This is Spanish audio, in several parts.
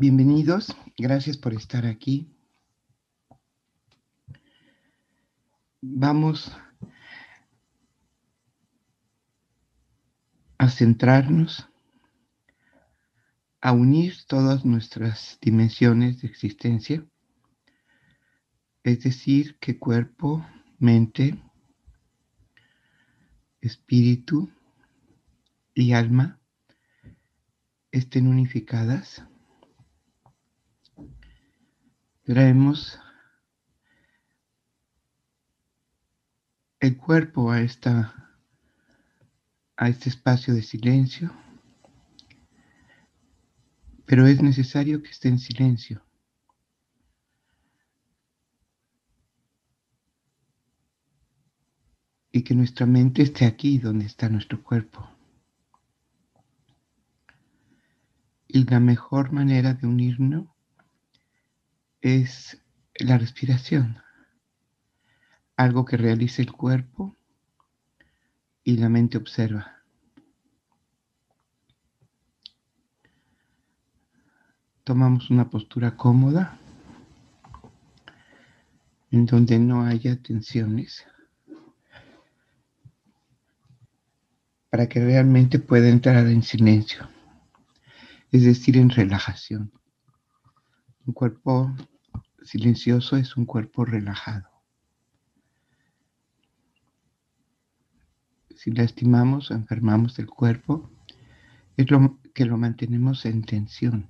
Bienvenidos, gracias por estar aquí. Vamos a centrarnos, a unir todas nuestras dimensiones de existencia, es decir, que cuerpo, mente, espíritu y alma estén unificadas Traemos el cuerpo a, a este espacio de silencio, pero es necesario que esté en silencio. Y que nuestra mente esté aquí donde está nuestro cuerpo. Y la mejor manera de unirnos es la respiración, algo que realiza el cuerpo y la mente observa. Tomamos una postura cómoda en donde no haya tensiones para que realmente pueda entrar en silencio, es decir, en relajación. Un cuerpo silencioso es un cuerpo relajado. Si lastimamos o enfermamos el cuerpo, es lo que lo mantenemos en tensión,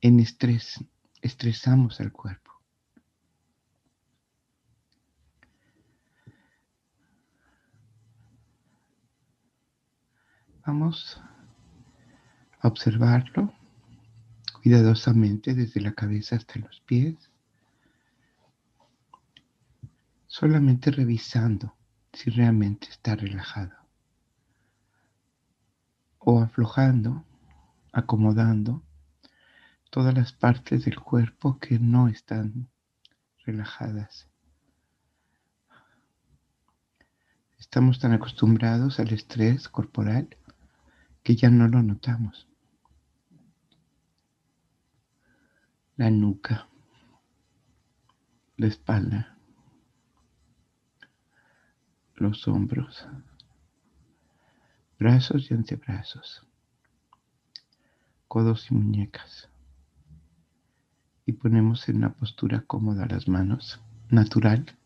en estrés, estresamos al cuerpo. Vamos a observarlo cuidadosamente desde la cabeza hasta los pies, solamente revisando si realmente está relajado o aflojando, acomodando todas las partes del cuerpo que no están relajadas. Estamos tan acostumbrados al estrés corporal que ya no lo notamos. La nuca, la espalda, los hombros, brazos y antebrazos, codos y muñecas. Y ponemos en una postura cómoda las manos, natural,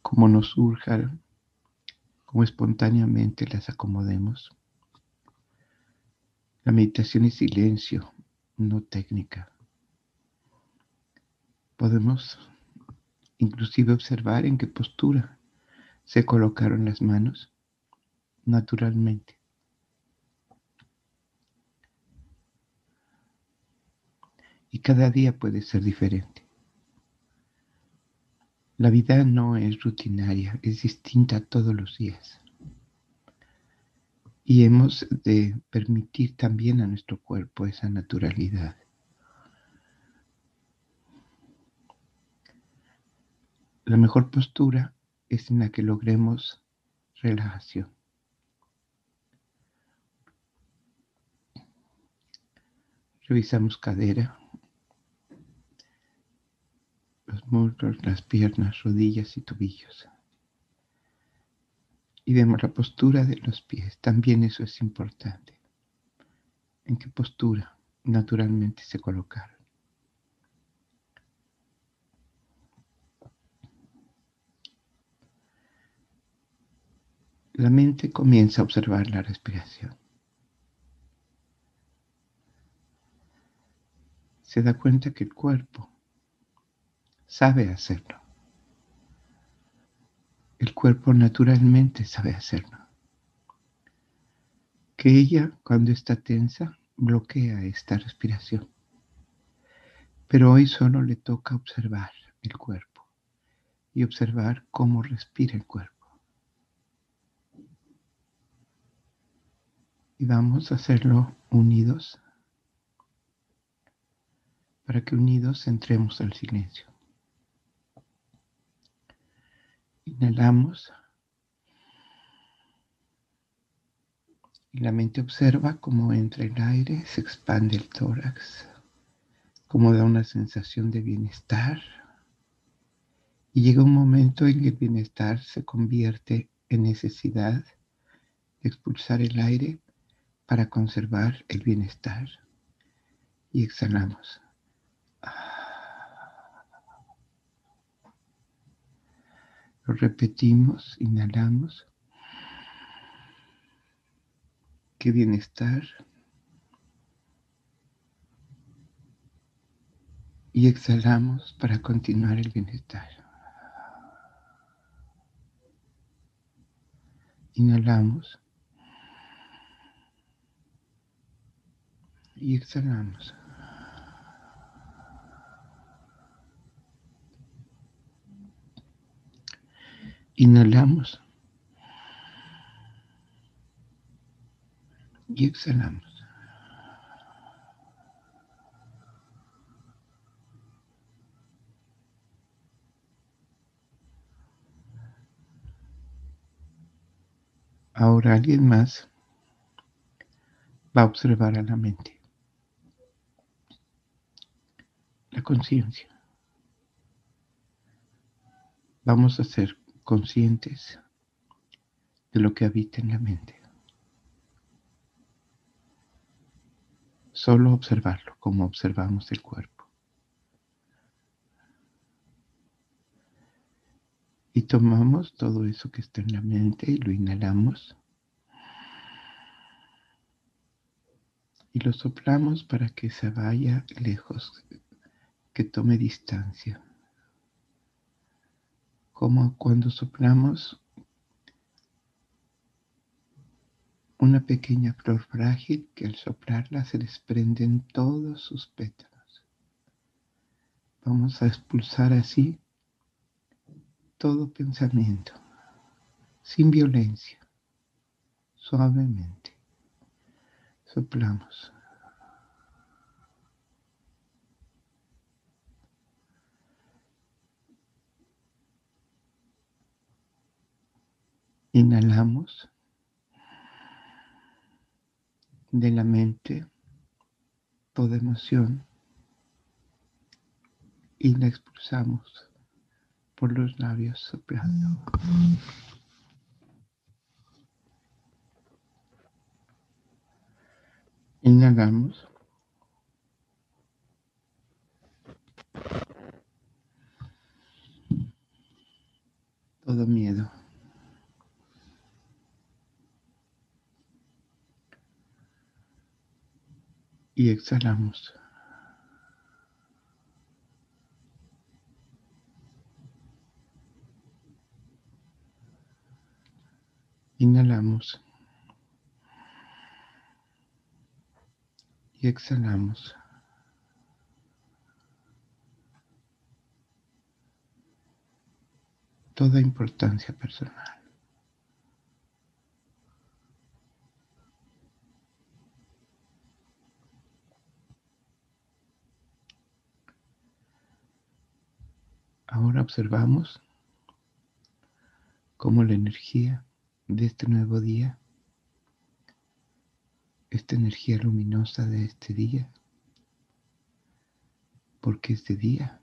como nos surja, como espontáneamente las acomodemos. La meditación es silencio, no técnica. Podemos inclusive observar en qué postura se colocaron las manos naturalmente. Y cada día puede ser diferente. La vida no es rutinaria, es distinta todos los días. Y hemos de permitir también a nuestro cuerpo esa naturalidad. La mejor postura es en la que logremos relajación. Revisamos cadera, los muslos, las piernas, rodillas y tobillos. Y vemos la postura de los pies. También eso es importante. ¿En qué postura naturalmente se colocaron? La mente comienza a observar la respiración. Se da cuenta que el cuerpo sabe hacerlo. El cuerpo naturalmente sabe hacerlo. Que ella, cuando está tensa, bloquea esta respiración. Pero hoy solo le toca observar el cuerpo y observar cómo respira el cuerpo. Y vamos a hacerlo unidos para que unidos entremos al silencio. Inhalamos y la mente observa cómo entra el aire, se expande el tórax, como da una sensación de bienestar. Y llega un momento en que el bienestar se convierte en necesidad de expulsar el aire para conservar el bienestar. Y exhalamos. Lo repetimos, inhalamos. Qué bienestar. Y exhalamos para continuar el bienestar. Inhalamos. Y exhalamos. Inhalamos. Y exhalamos. Ahora alguien más va a observar a la mente, la conciencia. Vamos a ser conscientes de lo que habita en la mente. Solo observarlo como observamos el cuerpo. Y tomamos todo eso que está en la mente y lo inhalamos. Y lo soplamos para que se vaya lejos, que tome distancia como cuando soplamos una pequeña flor frágil que al soplarla se desprenden todos sus pétalos. Vamos a expulsar así todo pensamiento, sin violencia, suavemente. Soplamos. Inhalamos de la mente toda emoción y la expulsamos por los labios soplando. Inhalamos. Todo miedo. Y exhalamos. Inhalamos y exhalamos. Toda importancia personal. Ahora observamos cómo la energía de este nuevo día, esta energía luminosa de este día, porque este día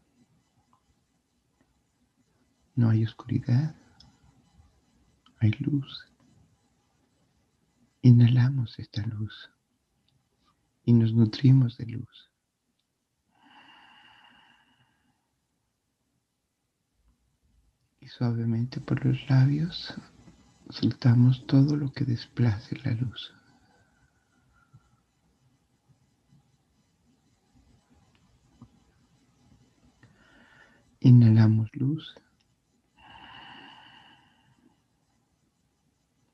no hay oscuridad, hay luz. Inhalamos esta luz y nos nutrimos de luz. Y suavemente por los labios soltamos todo lo que desplace la luz. Inhalamos luz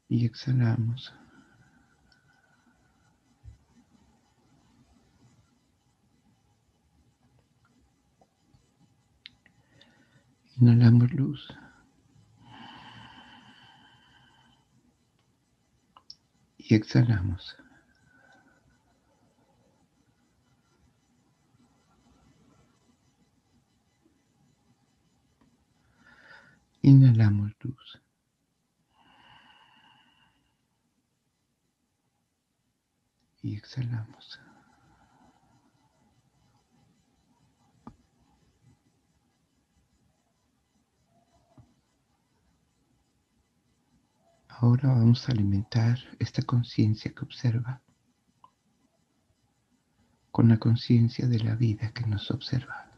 y exhalamos. Inhalamos luz. Y exhalamos. Inhalamos luz. Y exhalamos. Ahora vamos a alimentar esta conciencia que observa con la conciencia de la vida que nos observa.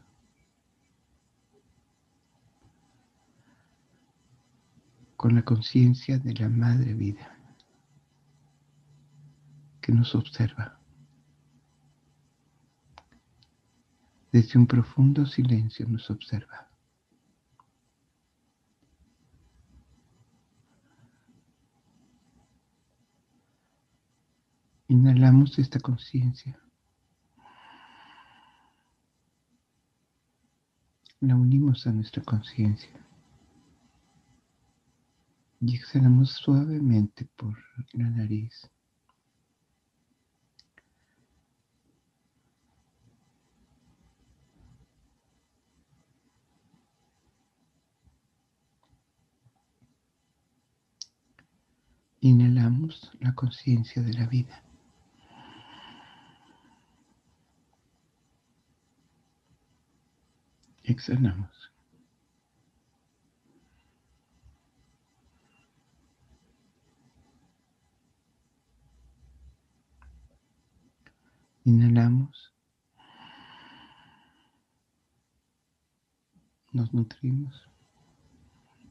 Con la conciencia de la madre vida que nos observa. Desde un profundo silencio nos observa. Inhalamos esta conciencia. La unimos a nuestra conciencia. Y exhalamos suavemente por la nariz. Inhalamos la conciencia de la vida. Exhalamos. Inhalamos. Nos nutrimos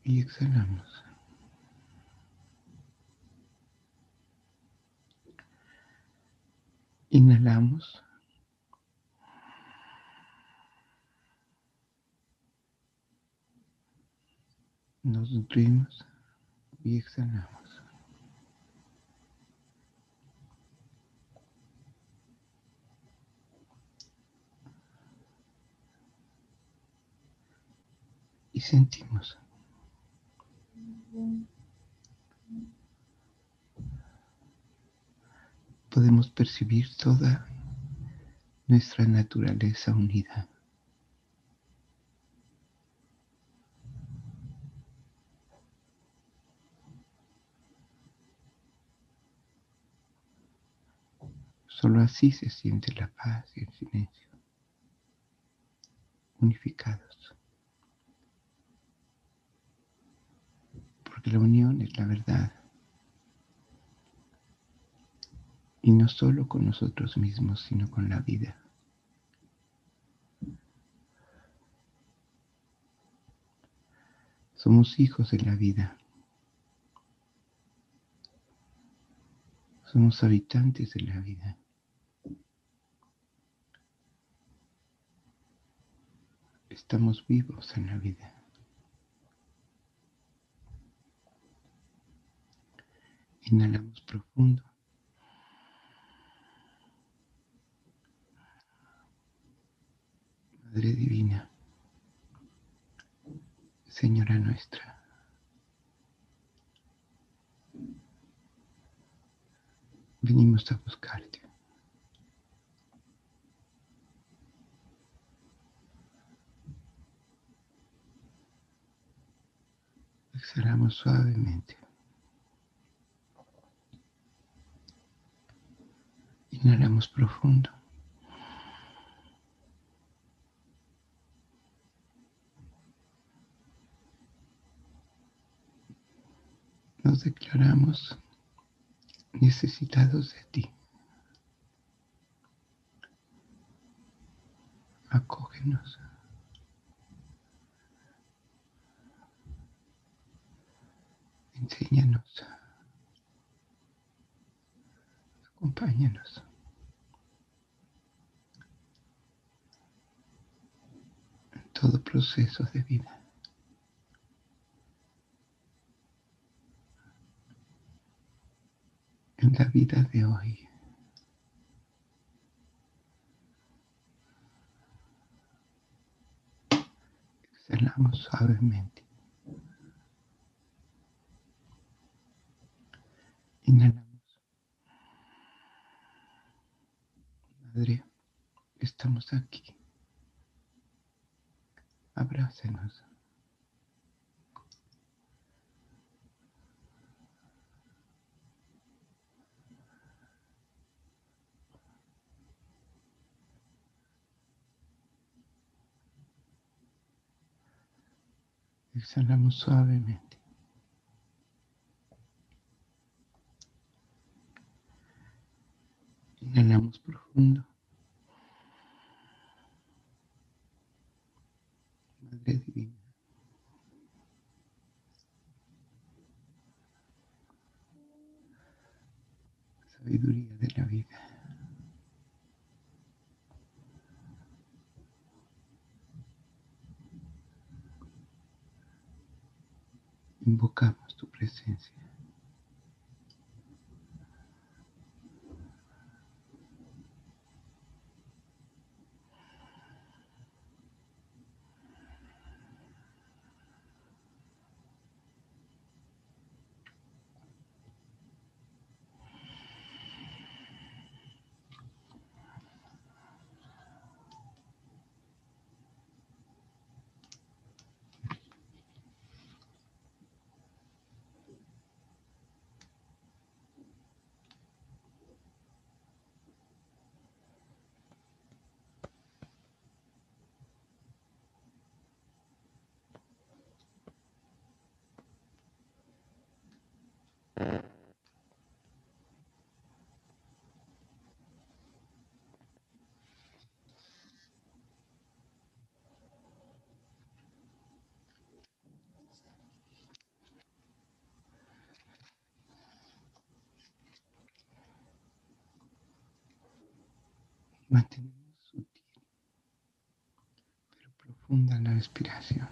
y exhalamos. Inhalamos. Nos nutrimos y exhalamos. Y sentimos. Podemos percibir toda nuestra naturaleza unida. Solo así se siente la paz y el silencio, unificados. Porque la unión es la verdad. Y no solo con nosotros mismos, sino con la vida. Somos hijos de la vida. Somos habitantes de la vida. Estamos vivos en la vida. Inhalamos profundo. Madre Divina, Señora nuestra, venimos a buscarte. Exhalamos suavemente. Inhalamos profundo. Nos declaramos necesitados de ti. Acógenos. Enséñanos. Acompáñanos. En todo proceso de vida. En la vida de hoy. Exhalamos suavemente. estamos aquí. Abrácenos. Exhalamos suavemente. Inhalamos profundo. Divina. Sabiduría de la vida. Invocamos tu presencia. Mantenemos sutil pero profunda la respiración.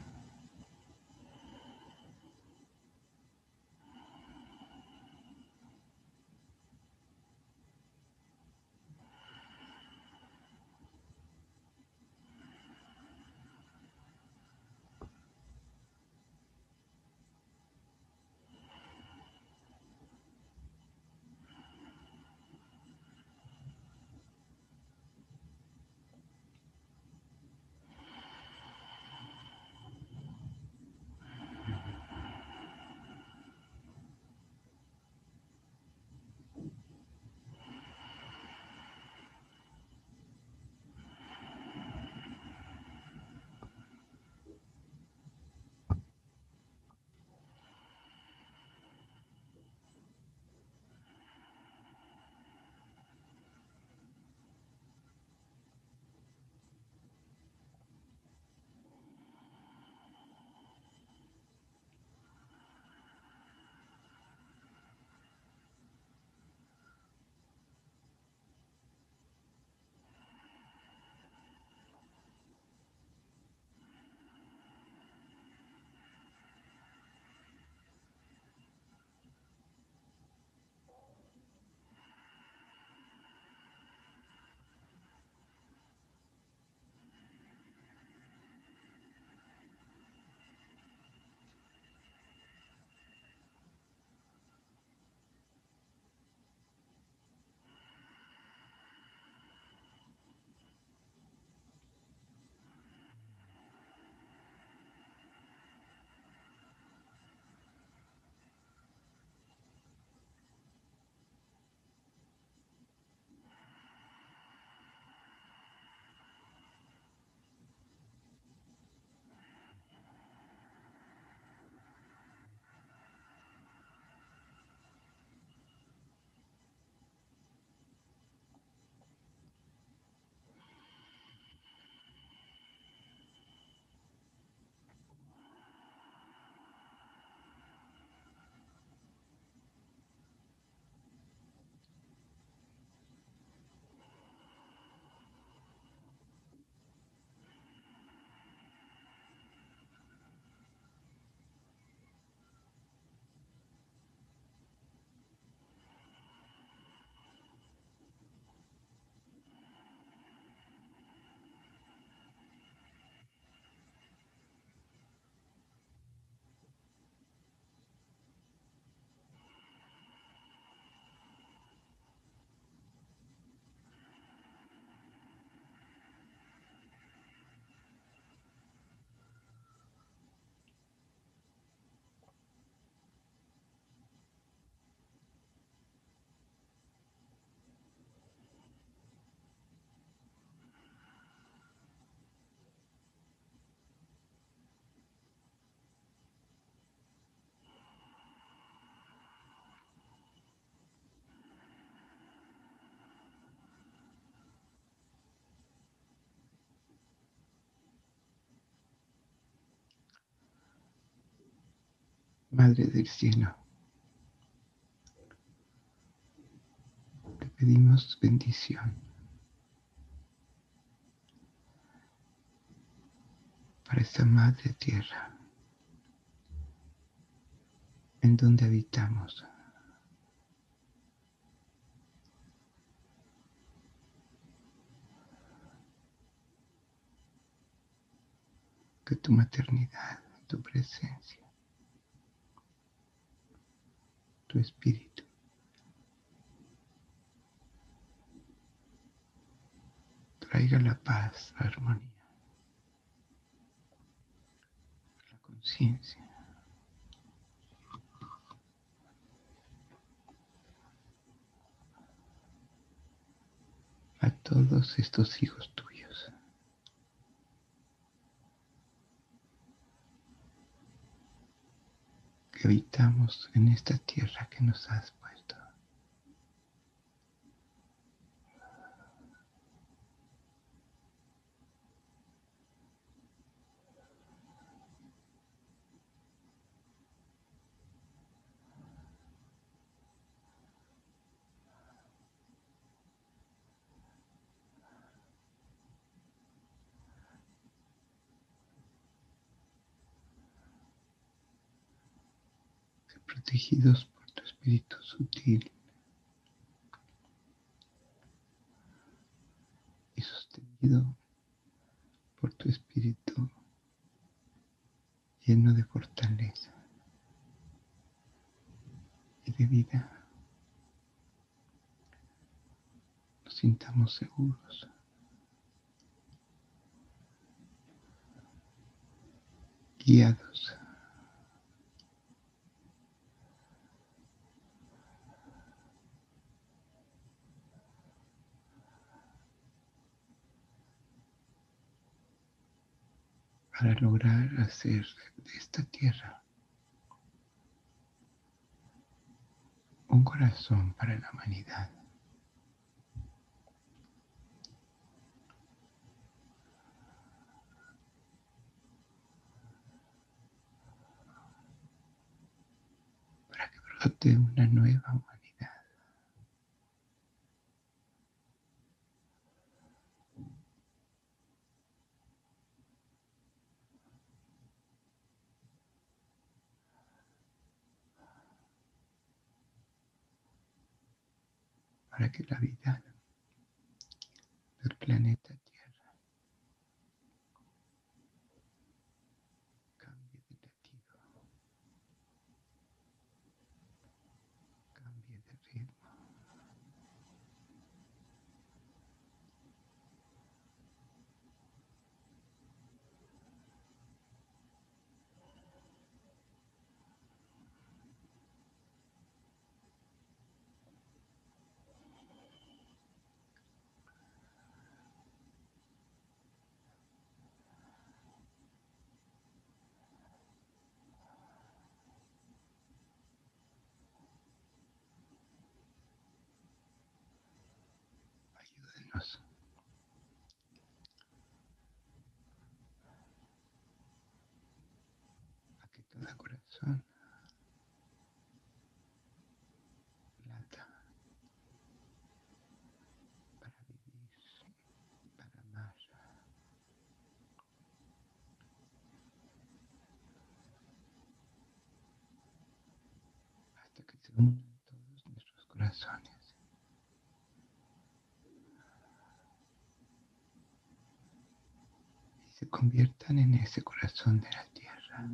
Madre del Cielo, te pedimos bendición para esta Madre Tierra en donde habitamos. Que tu maternidad, tu presencia, tu espíritu traiga la paz, la armonía, la conciencia. a todos estos hijos tuyos. que habitamos en esta tierra que nos has puesto. Protegidos por tu espíritu sutil y sostenido por tu espíritu lleno de fortaleza y de vida. Nos sintamos seguros. guiados para lograr hacer de esta tierra un corazón para la humanidad. Para que brote una nueva. Para que la vida del planeta Tierra cambie de latido, cambie de ritmo. Ayúdenos. A que todo corazón lata para vivir, para amar. Hasta que se unan todos nuestros corazones. y se conviertan en ese corazón de la tierra.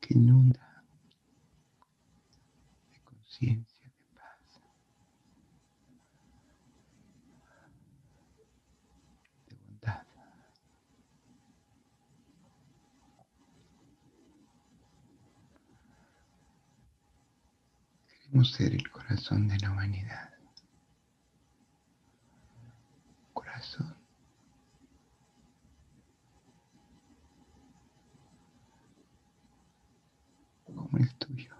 que inunda de conciencia, de paz, de bondad. Queremos ser el corazón de la humanidad. Corazón como el tuyo.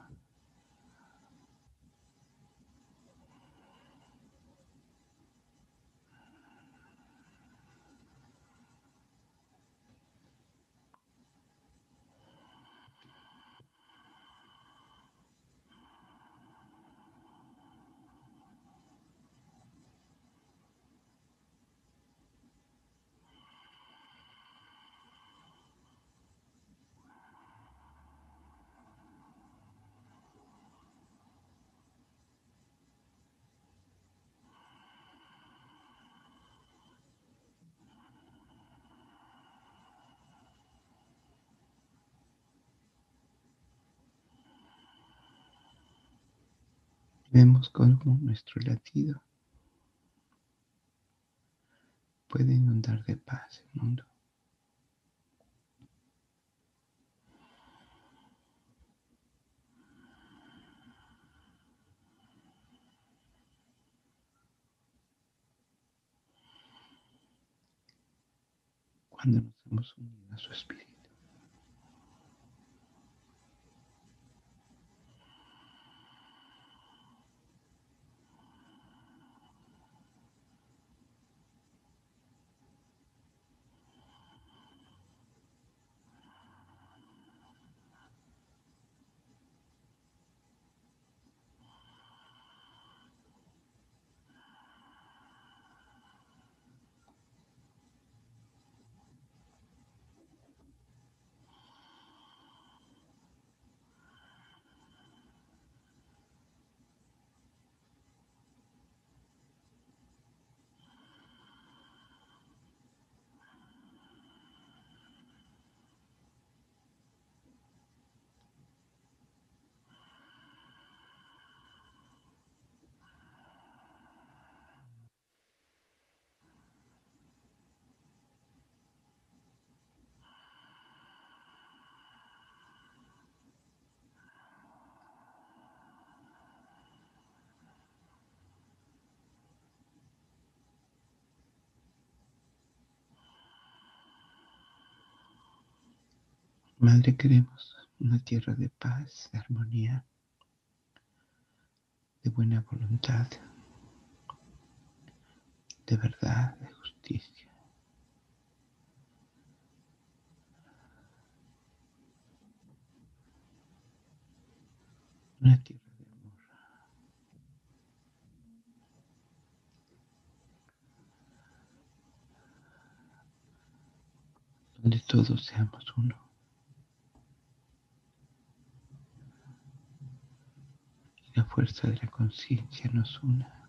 Vemos cómo nuestro latido puede inundar de paz el mundo. Cuando nos hemos unido a su espíritu. Madre, queremos una tierra de paz, de armonía, de buena voluntad, de verdad, de justicia. Una tierra de amor. Donde todos seamos uno. la fuerza de la conciencia nos una.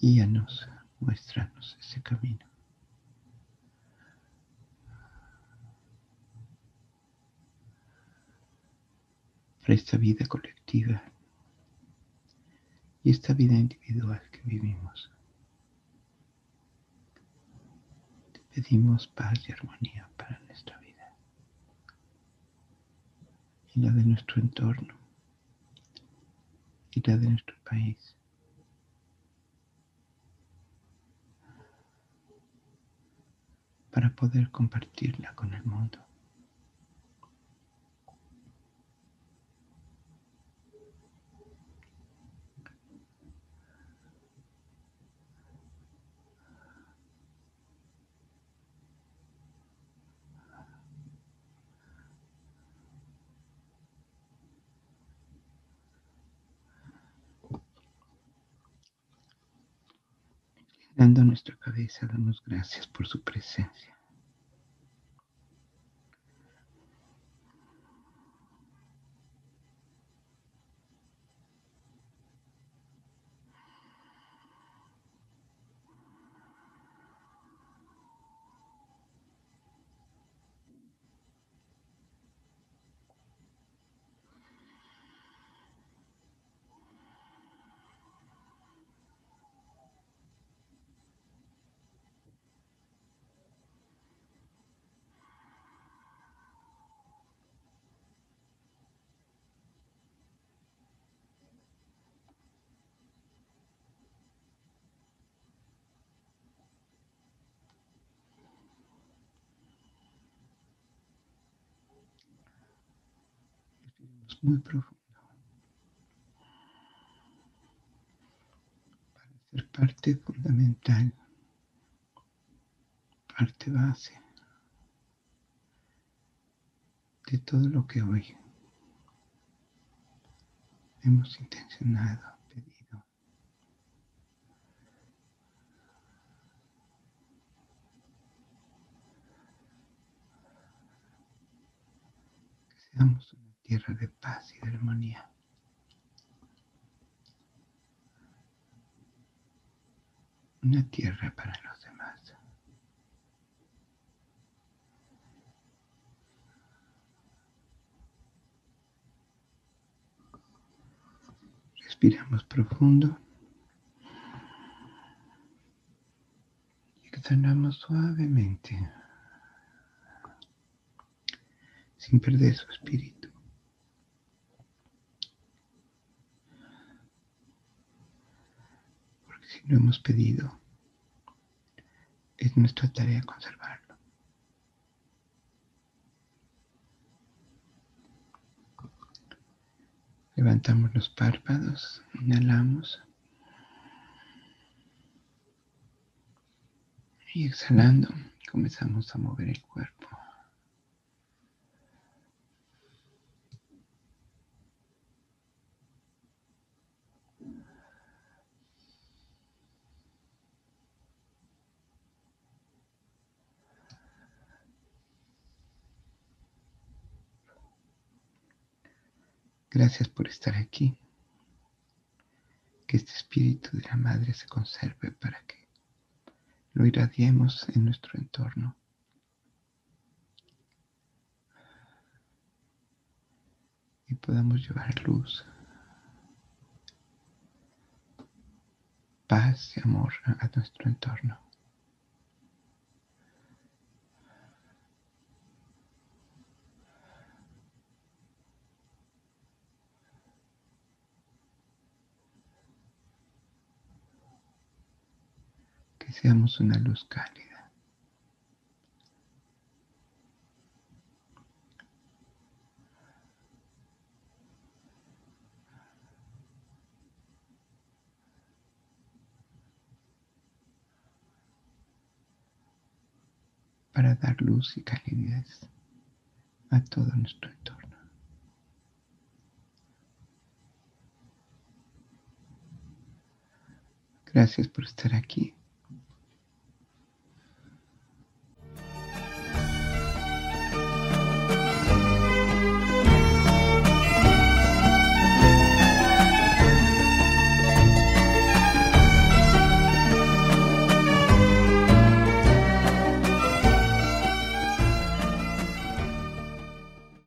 Guíanos, muéstranos ese camino. Para esta vida colectiva y esta vida individual que vivimos. Te pedimos paz y armonía para nuestra vida y la de nuestro entorno y la de nuestro país. para poder compartirla con el mundo. Dando nuestra cabeza, damos gracias por su presencia. Muy profundo para ser parte fundamental, parte base de todo lo que hoy hemos intencionado, pedido. Que seamos tierra de paz y de armonía. Una tierra para los demás. Respiramos profundo. Y exhalamos suavemente, sin perder su espíritu. Porque si lo hemos pedido, es nuestra tarea conservarlo. Levantamos los párpados, inhalamos y exhalando comenzamos a mover el cuerpo. Gracias por estar aquí. Que este espíritu de la Madre se conserve para que lo irradiemos en nuestro entorno. Y podamos llevar luz, paz y amor a nuestro entorno. Seamos una luz cálida. para dar luz y calidez a todo nuestro entorno. Gracias por estar aquí.